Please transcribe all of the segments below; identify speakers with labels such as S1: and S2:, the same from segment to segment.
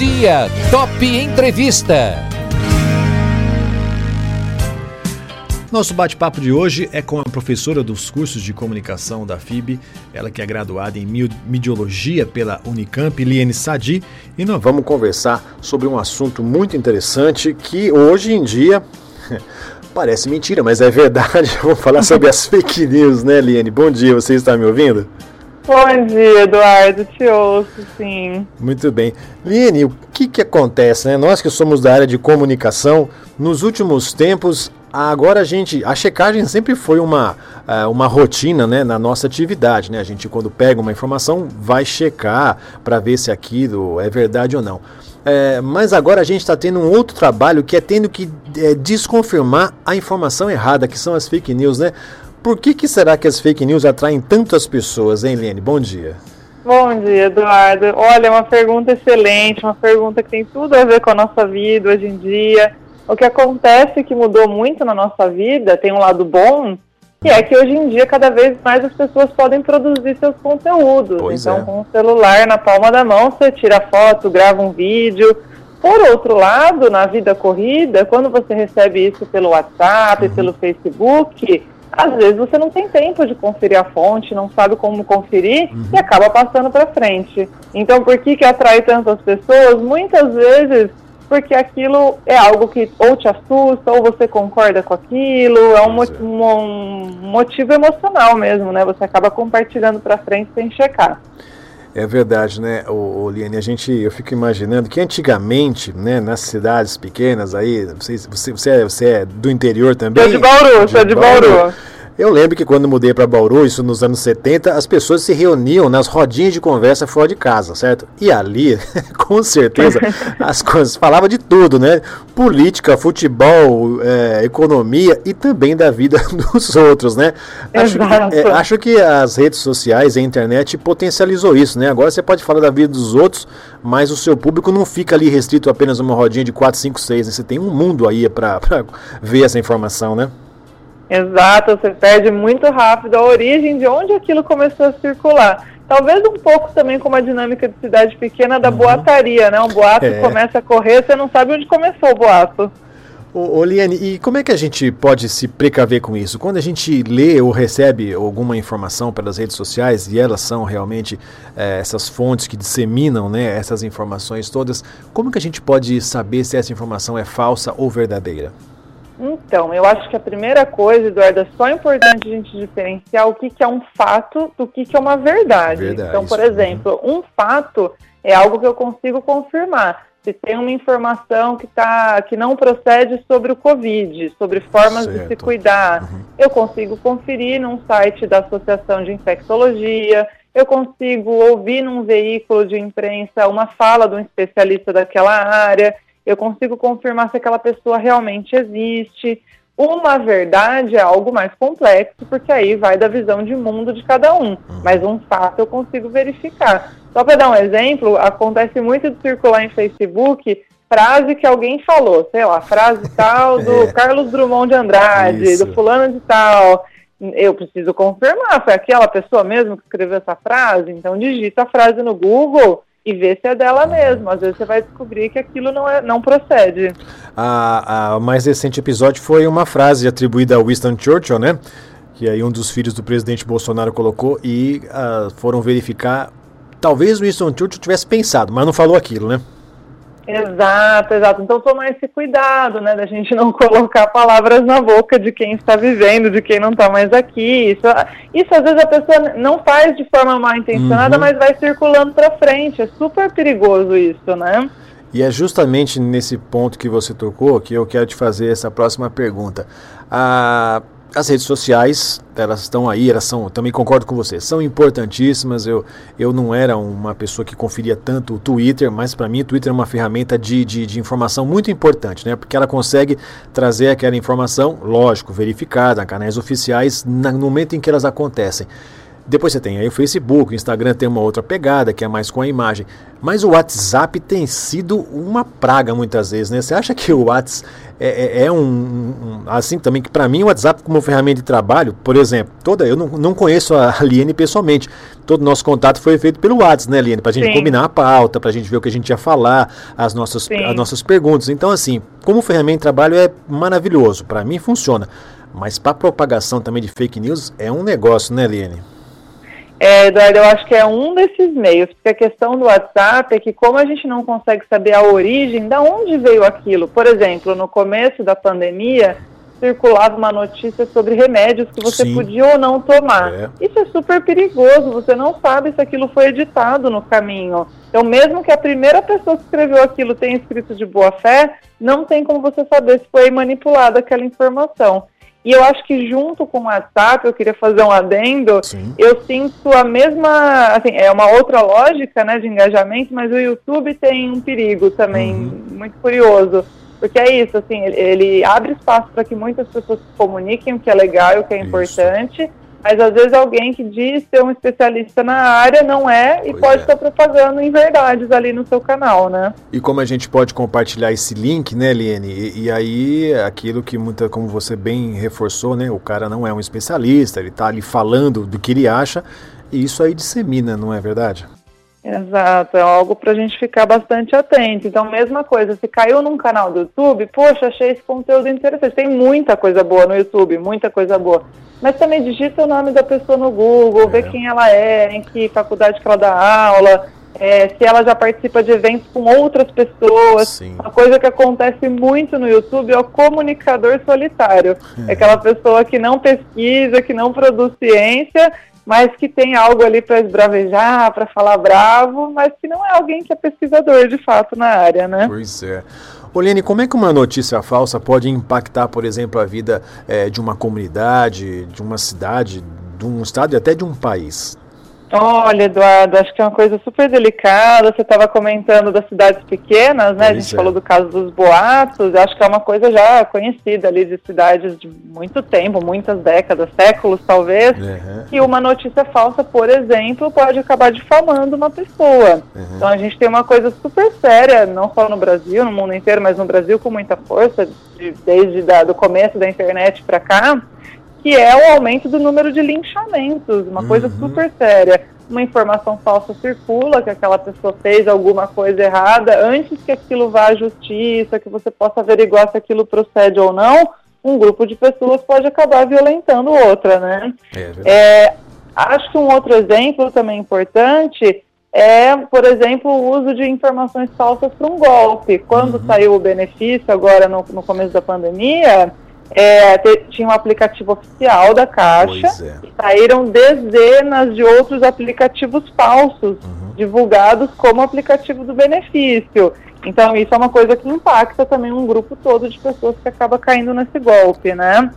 S1: dia, Top Entrevista.
S2: Nosso bate-papo de hoje é com a professora dos cursos de comunicação da FIB, ela que é graduada em Midiologia pela Unicamp, Liane Sadi, e nós vamos conversar sobre um assunto muito interessante que hoje em dia parece mentira, mas é verdade. Vamos falar sobre as fake news, né, Liane? Bom dia, você está me ouvindo?
S3: Bom dia, Eduardo. Te ouço, sim.
S2: Muito bem. Liane, o que, que acontece, né? Nós que somos da área de comunicação, nos últimos tempos Agora a gente, a checagem sempre foi uma, é, uma rotina né, na nossa atividade. Né? A gente quando pega uma informação vai checar para ver se aquilo é verdade ou não. É, mas agora a gente está tendo um outro trabalho que é tendo que é, desconfirmar a informação errada, que são as fake news, né? Por que, que será que as fake news atraem tantas pessoas, hein, Lene? Bom dia.
S3: Bom dia, Eduardo. Olha, é uma pergunta excelente, uma pergunta que tem tudo a ver com a nossa vida hoje em dia. O que acontece que mudou muito na nossa vida, tem um lado bom, que é que hoje em dia cada vez mais as pessoas podem produzir seus conteúdos.
S2: Pois
S3: então,
S2: é.
S3: com o celular na palma da mão, você tira foto, grava um vídeo. Por outro lado, na vida corrida, quando você recebe isso pelo WhatsApp,
S2: Uhum.
S3: pelo Facebook, às vezes você não tem tempo de conferir a fonte, não sabe como conferir
S2: Uhum.
S3: e acaba passando para frente. Então, por que que atrai tantas pessoas? Muitas vezes porque aquilo é algo que ou te assusta, ou você concorda com aquilo, é um,
S2: Pois
S3: mo-
S2: é.
S3: um motivo emocional mesmo, né? Você acaba compartilhando para frente sem checar.
S2: É verdade, né, ô, Liane? A gente, eu fico imaginando que antigamente, né, nas cidades pequenas aí, se você, você, é, você é do interior também?
S3: Sou de Bauru, sou de Bauru.
S2: Eu lembro que quando mudei para Bauru, isso nos anos 70, as pessoas se reuniam nas rodinhas de conversa fora de casa, certo? E ali, com certeza, as coisas falava de tudo, né? Política, futebol, é, economia e também da vida dos outros, né? Acho
S3: Exato.
S2: é, acho que as redes sociais, a internet potencializou isso, né? Agora você pode falar da vida dos outros, mas o seu público não fica ali restrito a apenas uma rodinha de 4, 5, 6. Né? Você tem um mundo aí para ver essa informação, né?
S3: Exato, você perde muito rápido a origem de onde aquilo começou a circular. Talvez um pouco também como a dinâmica de cidade pequena da boataria, né? Um boato
S2: É.
S3: começa a correr, você não sabe onde começou o boato.
S2: Ô, ô Liane, e como é que a gente pode se precaver com isso? Quando a gente lê ou recebe alguma informação pelas redes sociais, e elas são realmente eh, essas fontes que disseminam né, essas informações todas, como que a gente pode saber se essa informação é falsa ou verdadeira?
S3: Então, eu acho que a primeira coisa, Eduardo, é só importante a gente diferenciar o que, que é um fato do que, que é uma verdade.
S2: Verdade,
S3: então, por
S2: isso,
S3: exemplo, um fato é algo que eu consigo confirmar. Se tem uma informação que, tá, que não procede sobre o Covid, sobre formas de se
S2: Certo.
S3: cuidar,
S2: Uhum.
S3: eu consigo conferir num site da Associação de Infectologia, eu consigo ouvir num veículo de imprensa uma fala de um especialista daquela área, eu consigo confirmar se aquela pessoa realmente existe. Uma verdade é algo mais complexo, porque aí vai da visão de mundo de cada um. Mas um fato eu consigo verificar. Só para dar um exemplo, acontece muito de circular em Facebook frase que alguém falou, sei lá, frase tal do
S2: É.
S3: Carlos Drummond de Andrade,
S2: Isso.
S3: do fulano de tal. Eu preciso confirmar, foi aquela pessoa mesmo que escreveu essa frase? Então digita a frase no Google e vê se é dela mesmo. Às vezes você vai descobrir que aquilo não, é, não procede.
S2: A, a- o mais recente episódio foi uma frase atribuída a Winston Churchill, né? Que aí um dos filhos do presidente Bolsonaro colocou e ah, foram verificar. Talvez o Winston Churchill tivesse pensado, mas não falou aquilo, né?
S3: Exato, exato. Então tomar esse cuidado, né, da gente não colocar palavras na boca de quem está vivendo, de quem não está mais aqui. Isso, isso às vezes a pessoa não faz de forma mal intencionada,
S2: Uhum.
S3: mas vai circulando para frente. É super perigoso isso, né?
S2: E é justamente nesse ponto que você tocou que eu quero te fazer essa próxima pergunta. A- as redes sociais, elas estão aí, elas são, também concordo com você, são importantíssimas. Eu, eu não era uma pessoa que conferia tanto o Twitter, mas para mim o Twitter é uma ferramenta de, de, de informação muito importante, né? Porque ela consegue trazer aquela informação, lógico, verificada, canais oficiais, na- no momento em que elas acontecem. Depois você tem aí o Facebook, o Instagram tem uma outra pegada, que é mais com a imagem. Mas o WhatsApp tem sido uma praga muitas vezes, né? Você acha que o WhatsApp é, é, é um, um, Assim também, que para mim o WhatsApp como ferramenta de trabalho, por exemplo, toda eu não, não conheço a Liene pessoalmente. Todo nosso contato foi feito pelo WhatsApp, né, Liene? Pra gente Sim. combinar a pauta, pra gente ver o que a gente ia falar, as nossas, as nossas perguntas. Então, assim, como ferramenta de trabalho é maravilhoso. Para mim funciona. Mas para propagação também de fake news é um negócio, né, Liene?
S3: É, Eduardo, eu acho que é um desses meios, porque a questão do WhatsApp é que como a gente não consegue saber a origem, da onde veio aquilo. Por exemplo, no começo da pandemia, circulava uma notícia sobre remédios que você Sim. podia ou não tomar. É. Isso é super perigoso, você não sabe se aquilo foi editado no caminho. Então, mesmo que a primeira pessoa que escreveu aquilo tenha escrito de boa fé, não tem como você saber se foi manipulada aquela informação. E eu acho que junto com o WhatsApp, eu queria fazer um adendo, Sim. eu sinto a mesma, assim, é uma outra lógica, né, de engajamento, mas o YouTube tem um perigo também uhum. muito curioso, porque é isso, assim, ele, ele abre espaço para que muitas pessoas se comuniquem, o que é legal, o que é isso. importante, mas às vezes alguém que diz ser um especialista na área não é e pois pode é. estar propagando inverdades ali no seu canal, né?
S2: E como a gente pode compartilhar esse link, né, Liene? E, e, aí, aquilo que muita, como você bem reforçou, né? O cara não é um especialista, ele está ali falando do que ele acha, e isso aí dissemina, não é verdade?
S3: Exato, é algo para a gente ficar bastante atento. Então, mesma coisa, se caiu num canal do YouTube, poxa, achei esse conteúdo interessante. Tem muita coisa boa no YouTube, muita coisa boa. Mas também digita o nome da pessoa no Google, é. vê quem ela é, em que faculdade que ela dá aula, é, se ela já participa de eventos com outras pessoas. Sim. Uma coisa que acontece muito no YouTube é o comunicador solitário. É, é aquela pessoa que não pesquisa, que não produz ciência mas que tem algo ali para esbravejar, para falar bravo, mas que não é alguém que é pesquisador de fato na área, né?
S2: Pois é. Olene, como é que uma notícia falsa pode impactar, por exemplo, a vida é, de uma comunidade, de uma cidade, de um estado e até de um país?
S3: Olha, Eduardo, acho que é uma coisa super delicada. Você estava comentando das cidades pequenas, né? Pois a gente é. falou do caso dos boatos. Acho que é uma coisa já conhecida ali de cidades de muito tempo, muitas décadas, séculos talvez. Uhum. E uma notícia falsa, por exemplo, pode acabar difamando uma pessoa. Uhum. Então a gente tem uma coisa super séria, não só no Brasil, no mundo inteiro, mas no Brasil com muita força, de, desde o começo da internet para cá que é o aumento do número de linchamentos, uma uhum. coisa super séria. Uma informação falsa circula, que aquela pessoa fez alguma coisa errada, antes que aquilo vá à justiça, que você possa averiguar se aquilo procede ou não, um grupo de pessoas pode acabar violentando outra, né? É, é, acho que um outro exemplo também importante é, por exemplo, o uso de informações falsas para um golpe. Quando uhum. saiu o benefício agora no, no começo da pandemia, é, tinha um aplicativo oficial da Caixa é. e saíram dezenas de outros aplicativos falsos uhum. divulgados como aplicativo do benefício. Então isso é uma coisa que impacta também um grupo todo de pessoas que acaba caindo nesse golpe, né?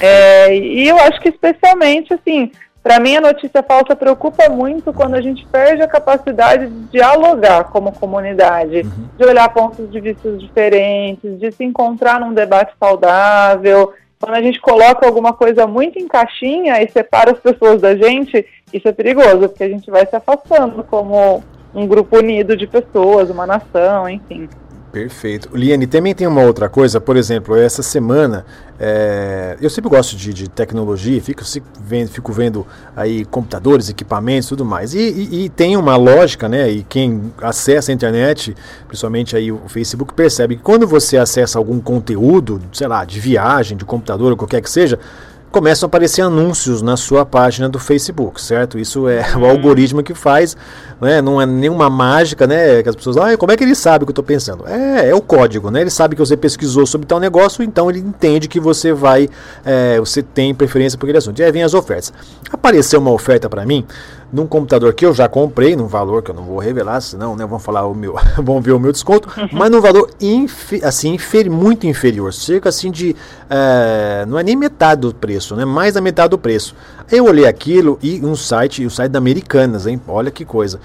S3: É, e eu acho que especialmente assim para mim, a notícia falsa preocupa muito quando a gente perde a capacidade de dialogar como comunidade, uhum. de olhar pontos de vista diferentes, de se encontrar num debate saudável. Quando a gente coloca alguma coisa muito em caixinha e separa as pessoas da gente, isso é perigoso, porque a gente vai se afastando como um grupo unido de pessoas, uma nação, enfim.
S2: Perfeito. Liane, também tem uma outra coisa, por exemplo, essa semana, é, eu sempre gosto de, de tecnologia, fico, vendo, fico vendo aí computadores, equipamentos tudo mais. E, e, e, tem uma lógica, né? E quem acessa a internet, principalmente aí o Facebook, percebe que quando você acessa algum conteúdo, sei lá, de viagem, de computador, ou qualquer que seja, começam a aparecer anúncios na sua página do Facebook, certo? Isso é o algoritmo que faz, né? não é nenhuma mágica, né? Que as pessoas, ah, como é que ele sabe o que eu estou pensando? É, é o código, né? Ele sabe que você pesquisou sobre tal negócio, então ele entende que você vai, é, você tem preferência por aquele assunto. E aí vem as ofertas. Apareceu uma oferta para mim num computador que eu já comprei, num valor que eu não vou revelar, senão né, vão falar o meu, vão ver o meu desconto, uhum. mas num valor infi, assim, inferi, muito inferior, cerca assim de, é, não é nem metade do preço, né, mais da metade do preço. Eu olhei aquilo e um site, o site da Americanas, hein, olha que coisa.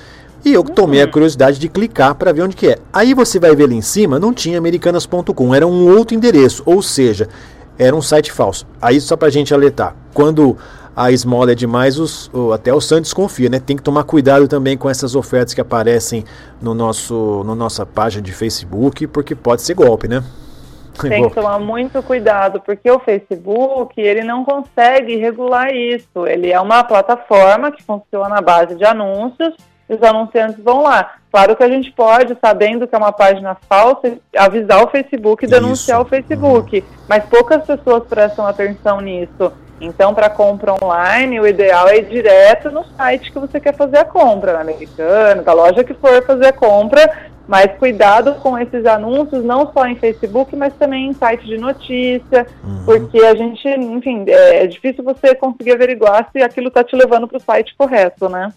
S2: E eu tomei a uhum. curiosidade de clicar para ver onde que é. Aí você vai ver ali em cima, não tinha americanas.com, era um outro endereço, ou seja, era um site falso. Aí só para gente alertar, quando a esmola é demais, os, até o Santos confia, né? Tem que tomar cuidado também com essas ofertas que aparecem no nosso, no nossa página de Facebook, porque pode ser golpe, né?
S3: Tem que tomar muito cuidado, porque o Facebook, ele não consegue regular isso. Ele é uma plataforma que funciona à base de anúncios, e os anunciantes vão lá. Claro que a gente pode, sabendo que é uma página falsa, avisar o Facebook e denunciar Isso. o Facebook, uhum. mas poucas pessoas prestam atenção nisso. Então, para compra online, o ideal é ir direto no site que você quer fazer a compra, na Americana, da loja que for fazer a compra, mas cuidado com esses anúncios, não só em Facebook, mas também em site de notícia, uhum. porque a gente, enfim, é, é difícil você conseguir averiguar se aquilo está te levando para o site correto, né?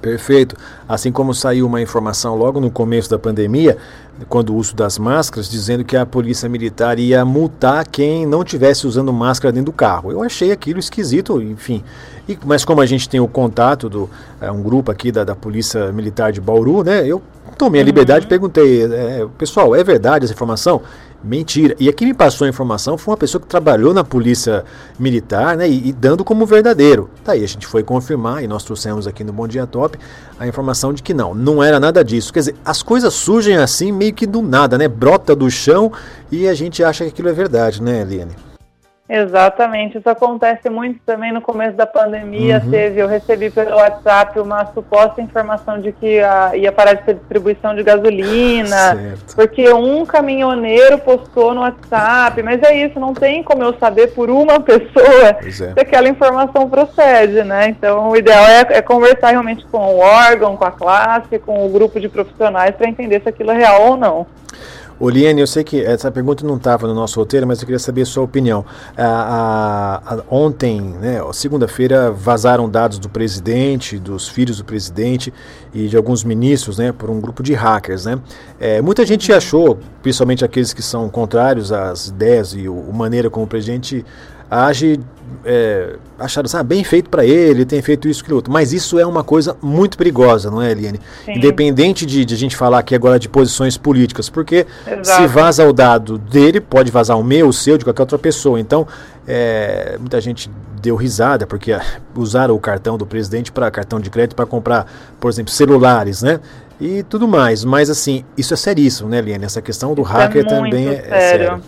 S2: Perfeito. Assim como saiu uma informação logo no começo da pandemia, quando o uso das máscaras, dizendo que a polícia militar ia multar quem não tivesse usando máscara dentro do carro. Eu achei aquilo esquisito, enfim. E, mas como a gente tem o contato do é, um grupo aqui da, da Polícia Militar de Bauru, né? Eu tomei a liberdade e perguntei, é, pessoal, é verdade essa informação? Mentira. E aqui me passou a informação foi uma pessoa que trabalhou na polícia militar, né? E, e, dando como verdadeiro. Daí a gente foi confirmar e nós trouxemos aqui no Bom Dia Top a informação de que não, não era nada disso. Quer dizer, as coisas surgem assim meio que do nada, né? Brota do chão e a gente acha que aquilo é verdade, né, Eliane?
S3: Exatamente, isso acontece muito também no começo da pandemia. Uhum. Teve, eu recebi pelo WhatsApp uma suposta informação de que a, ia parar de ter distribuição de gasolina, certo. porque um caminhoneiro postou no WhatsApp. Mas é isso, não tem como eu saber por uma pessoa é. se aquela informação procede, né? Então, o ideal é, é conversar realmente com o órgão, com a classe, com o grupo de profissionais para entender se aquilo é real ou não.
S2: Oliane, eu sei que essa pergunta não estava no nosso roteiro, mas eu queria saber a sua opinião. A, a, a, ontem, né, segunda-feira, vazaram dados do presidente, dos filhos do presidente e de alguns ministros, né, por um grupo de hackers, né. É, muita gente achou, principalmente aqueles que são contrários às ideias e a maneira como o presidente age é, acharam, sabe, bem feito para ele, tem feito isso que outro. Mas isso é uma coisa muito perigosa, não é, Eliane? Sim. Independente de, de, a gente falar aqui agora de posições políticas, porque Exato. se vaza o dado dele, pode vazar o meu, o seu, de qualquer outra pessoa. Então, é, muita gente deu risada porque ah, usaram o cartão do presidente para cartão de crédito para comprar, por exemplo, celulares, né? E tudo mais. Mas assim, isso é seríssimo, né, Eliane? Essa questão do isso é hacker é também é, é sério.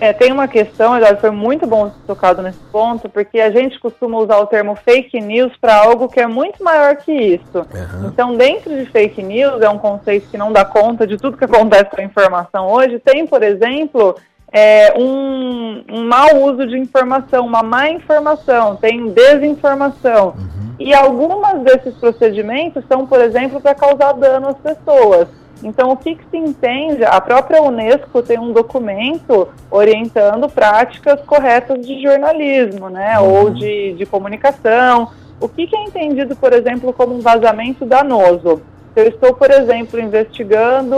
S3: É, tem uma questão, Eduardo, foi muito bom tocado nesse ponto, porque a gente costuma usar o termo fake news para algo que é muito maior que isso. Uhum. Então, dentro de fake news, é um conceito que não dá conta de tudo que acontece com a informação hoje. Tem, por exemplo, é, um, um mau uso de informação, uma má informação, tem desinformação. Uhum. E algumas desses procedimentos são, por exemplo, para causar dano às pessoas. Então, o que, que, se entende? A própria Unesco tem um documento orientando práticas corretas de jornalismo, né, uhum. ou de, de comunicação. O que, que, é entendido, por exemplo, como um vazamento danoso? Se eu estou, por exemplo, investigando,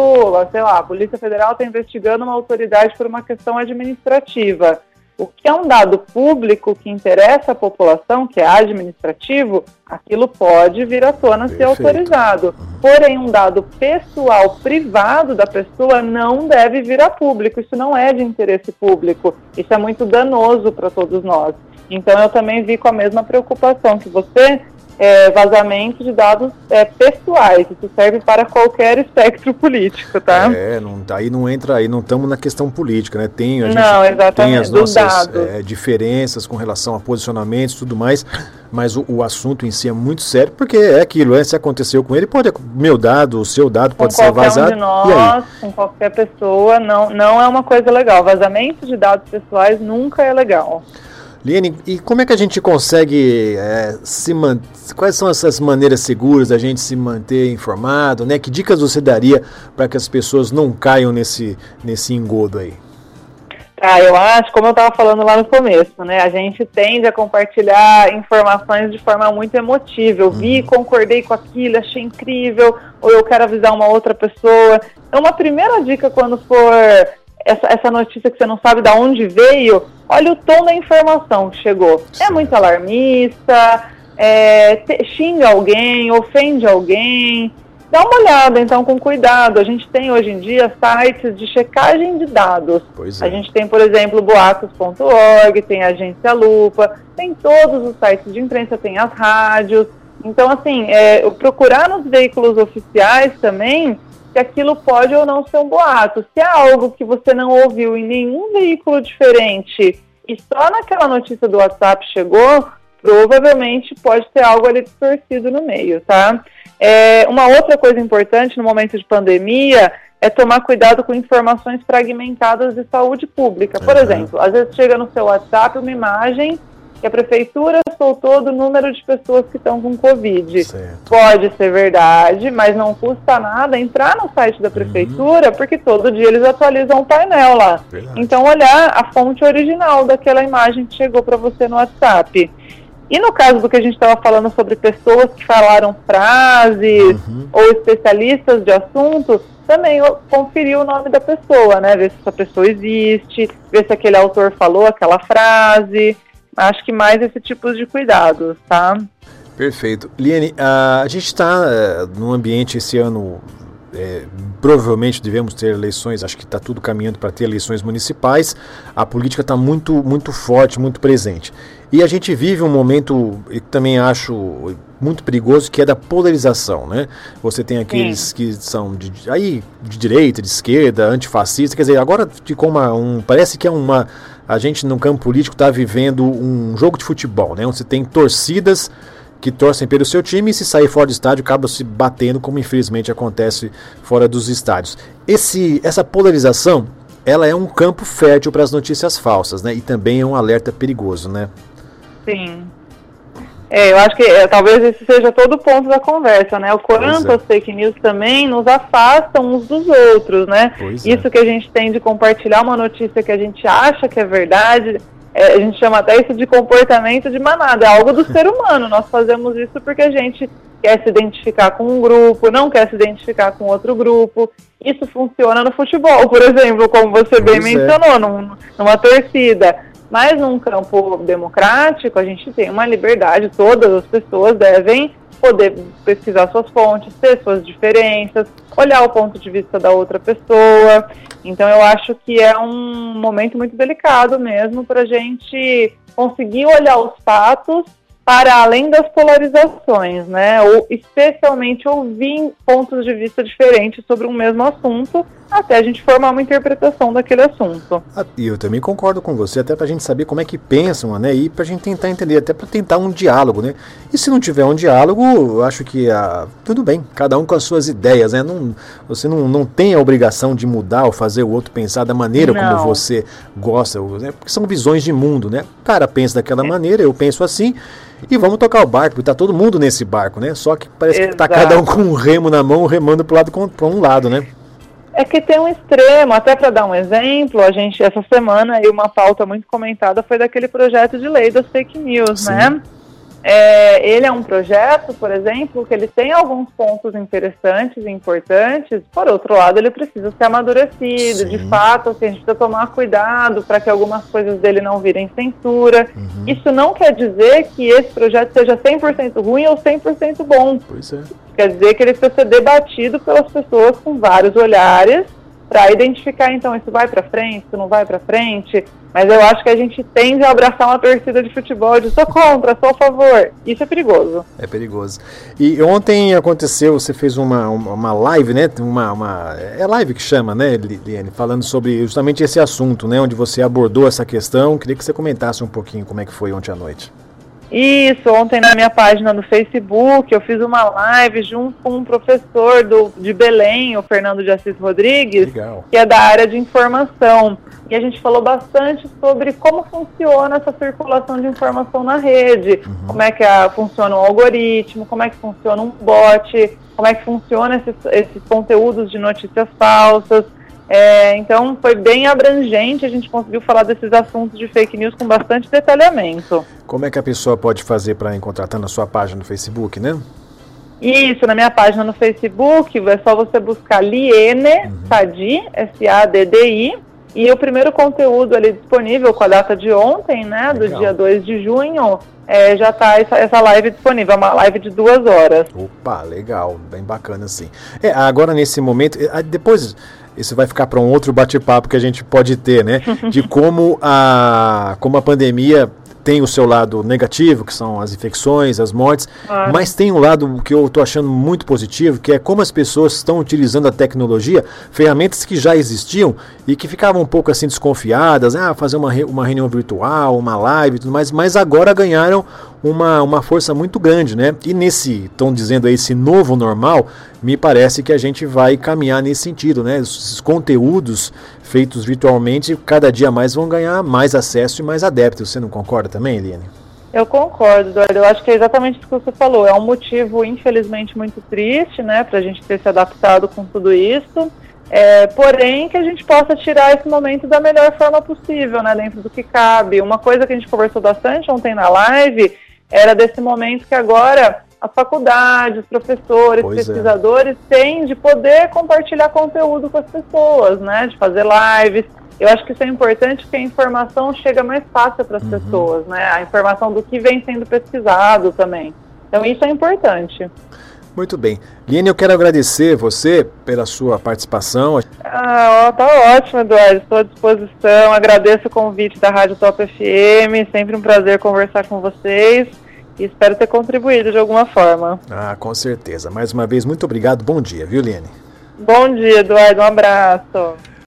S3: sei lá, a Polícia Federal está investigando uma autoridade por uma questão administrativa o que é um dado público que interessa à população, que é administrativo, aquilo pode vir à tona Perfeito. ser autorizado. Porém, um dado pessoal, privado da pessoa, não deve vir a público. Isso não é de interesse público. Isso é muito danoso para todos nós. Então, eu também vi com a mesma preocupação que você é, vazamento de dados é, pessoais. Isso serve para qualquer espectro político, tá?
S2: É, não, aí não entra, aí não estamos na questão política, né? Tem, a gente
S3: não, exatamente,
S2: tem as nossas é, diferenças com relação a posicionamentos e tudo mais, mas o, o, assunto em si é muito sério, porque é aquilo, é, se aconteceu com ele, pode, meu dado, o seu dado pode
S3: com
S2: ser vazado.
S3: Um de nós, com qualquer pessoa, não, não é uma coisa legal. Vazamento de dados pessoais nunca é legal.
S2: Liane, e como é que a gente consegue é, se manter? Quais são essas maneiras seguras da gente se manter informado? Né? Que dicas você daria para que as pessoas não caiam nesse, nesse engodo aí?
S3: Ah, eu acho, como eu estava falando lá no começo, né? A gente tende a compartilhar informações de forma muito emotiva. Eu vi, uhum. concordei com aquilo, achei incrível, ou eu quero avisar uma outra pessoa. Então, uma primeira dica quando for essa, essa notícia que você não sabe de onde veio, olha o tom da informação que chegou. É Sim. É muito alarmista, é, te, xinga alguém, ofende alguém. dá uma olhada, então, com cuidado. A gente tem hoje em dia sites de checagem de dados.
S2: É.
S3: A gente tem, por exemplo, boatos.org, tem a Agência Lupa, tem todos os sites de imprensa, tem as rádios. Então, assim, é, procurar nos veículos oficiais também se aquilo pode ou não ser um boato. Se é algo que você não ouviu em nenhum veículo diferente e só naquela notícia do WhatsApp chegou, provavelmente pode ter algo ali distorcido no meio, tá? É, uma outra coisa importante no momento de pandemia é tomar cuidado com informações fragmentadas de saúde pública. Por
S2: Uhum.
S3: exemplo, às vezes chega no seu WhatsApp uma imagem que a prefeitura soltou do número de pessoas que estão com Covid.
S2: Certo.
S3: Pode ser verdade, mas não custa nada entrar no site da prefeitura, porque todo dia eles atualizam o painel lá.
S2: Verdade.
S3: Então, olhar a fonte original daquela imagem que chegou para você no WhatsApp. E no caso do que a gente estava falando sobre pessoas que falaram frases
S2: Uhum.
S3: ou especialistas de assunto, também conferir o nome da pessoa, né? Ver se essa pessoa existe, ver se aquele autor falou aquela frase. Acho que mais esse tipo de cuidados, tá?
S2: Perfeito. Liane, a gente está num ambiente esse ano. é, provavelmente devemos ter eleições, acho que está tudo caminhando para ter eleições municipais. A política está muito, muito forte, muito presente. E a gente vive um momento, e também acho muito perigoso, que é da polarização, né? Você tem aqueles que são de, aí, de direita, de esquerda, antifascista, quer dizer, agora ficou uma, um, parece que é uma, a gente no campo político está vivendo um jogo de futebol, né? Onde você tem torcidas que torcem pelo seu time e se sair fora do estádio acaba se batendo, como infelizmente acontece fora dos estádios. Esse, essa polarização, ela é um campo fértil para as notícias falsas, né? E também é um alerta perigoso, né?
S3: Sim. É, eu acho que é, talvez esse seja todo o ponto da conversa, né? O quanto
S2: é.
S3: as fake news também nos afastam uns dos outros, né?
S2: Pois é.
S3: Isso que a gente tem de compartilhar uma notícia que a gente acha que é verdade, é, a gente chama até isso de comportamento de manada, é algo do ser humano. Nós fazemos isso porque a gente quer se identificar com um grupo, não quer se identificar com outro grupo. Isso funciona no futebol, por exemplo, como você bem
S2: Pois é.
S3: mencionou, num- numa torcida. Mas num campo democrático, a gente tem uma liberdade, todas as pessoas devem poder pesquisar suas fontes, ter suas diferenças, olhar o ponto de vista da outra pessoa. Então eu acho que é um momento muito delicado mesmo para a gente conseguir olhar os fatos para além das polarizações, né? Ou especialmente ouvir pontos de vista diferentes sobre um mesmo assunto, até a gente formar uma interpretação daquele assunto.
S2: Ah, E eu também concordo com você, até para a gente saber como é que pensam, né? E para a gente tentar entender, até para tentar um diálogo, né? E se não tiver um diálogo, eu acho que ah, tudo bem, cada um com as suas ideias, né? Não, você não, não tem a obrigação de mudar ou fazer o outro pensar da maneira
S3: Não.
S2: como você gosta, né? porque são visões de mundo, né? O cara pensa daquela maneira, eu penso assim. E vamos tocar o barco, porque tá todo mundo nesse barco, né? Só que parece que tá
S3: Exato.
S2: cada um com um remo na mão, remando pro lado para um lado, né?
S3: É que tem um extremo, até para dar um exemplo, a gente essa semana aí uma pauta muito comentada foi daquele projeto de lei das fake news,
S2: Sim.
S3: né? É, ele é um projeto, por exemplo, que ele tem alguns pontos interessantes e importantes, por outro lado, ele precisa ser amadurecido,
S2: Sim.
S3: de fato, assim, a gente precisa tomar cuidado para que algumas coisas dele não virem censura.
S2: Uhum.
S3: Isso não quer dizer que esse projeto seja 100% ruim ou 100% bom.
S2: Pois é.
S3: Quer dizer que ele precisa ser debatido pelas pessoas com vários olhares para identificar, então, isso vai para frente, isso não vai para frente. Mas eu acho que a gente tende a abraçar uma torcida de futebol de sou contra, sou a favor. Isso é perigoso.
S2: É perigoso. E ontem aconteceu, você fez uma, uma, live, né? Uma, uma, é live que chama, né, Li- Liane? Falando sobre justamente esse assunto, né? Onde você abordou essa questão. Queria que você comentasse um pouquinho como é que foi ontem à noite.
S3: Isso, ontem na minha página no Facebook, eu fiz uma live junto com um professor do, de Belém, o Fernando de Assis Rodrigues,
S2: Legal.
S3: que é da área de informação. E a gente falou bastante sobre como funciona essa circulação de informação na rede, como é que a- funciona um algoritmo, como é que funciona um bot, como é que funciona esses, esses conteúdos de notícias falsas. É, então foi bem abrangente, a gente conseguiu falar desses assuntos de fake news com bastante detalhamento.
S2: Como é que a pessoa pode fazer para encontrar? Tá na sua página no Facebook, né?
S3: Isso, na minha página no Facebook, é só você buscar Liene Sadi, S-A-D-D-I, E o primeiro conteúdo ali disponível com a data de ontem, né, do dia 2 de junho, é, já está essa, essa, live disponível, é uma live de duas horas.
S2: Opa, legal, bem bacana assim. É, agora nesse momento, é, depois isso vai ficar para um outro bate-papo que a gente pode ter, né? De como a, como a pandemia tem o seu lado negativo, que são as infecções, as mortes, claro. mas tem um lado que eu estou achando muito positivo, que é como as pessoas estão utilizando a tecnologia, ferramentas que já existiam e que ficavam um pouco assim desconfiadas, ah, fazer uma, uma reunião virtual, uma live e tudo mais, mas agora ganharam uma, uma força muito grande, né? E nesse, estão dizendo aí, esse novo normal, me parece que a gente vai caminhar nesse sentido, né? Esses conteúdos feitos virtualmente, cada dia mais vão ganhar mais acesso e mais adeptos. Você não concorda também, Eliane?
S3: Eu concordo, Eduardo. Eu acho que é exatamente isso que você falou. É um motivo, infelizmente, muito triste, né, para a gente ter se adaptado com tudo isso. É, porém, que a gente possa tirar esse momento da melhor forma possível, né, dentro do que cabe. Uma coisa que a gente conversou bastante ontem na live era desse momento que agora as faculdades, professores, pois é. pesquisadores é. têm de poder compartilhar conteúdo com as pessoas, né? De fazer lives. Eu acho que isso é importante porque a informação chega mais fácil para as uhum. pessoas, né? A informação do que vem sendo pesquisado também. Então isso é importante.
S2: Muito bem. Liane, eu quero agradecer você pela sua participação.
S3: Ah, ó, tá ótimo, Eduardo. Estou à disposição. Agradeço o convite da Rádio Top FM. Sempre um prazer conversar com vocês. E espero ter contribuído de alguma forma.
S2: Ah, com certeza. Mais uma vez, muito obrigado. Bom dia, viu, Liane?
S3: Bom dia, Eduardo. Um abraço.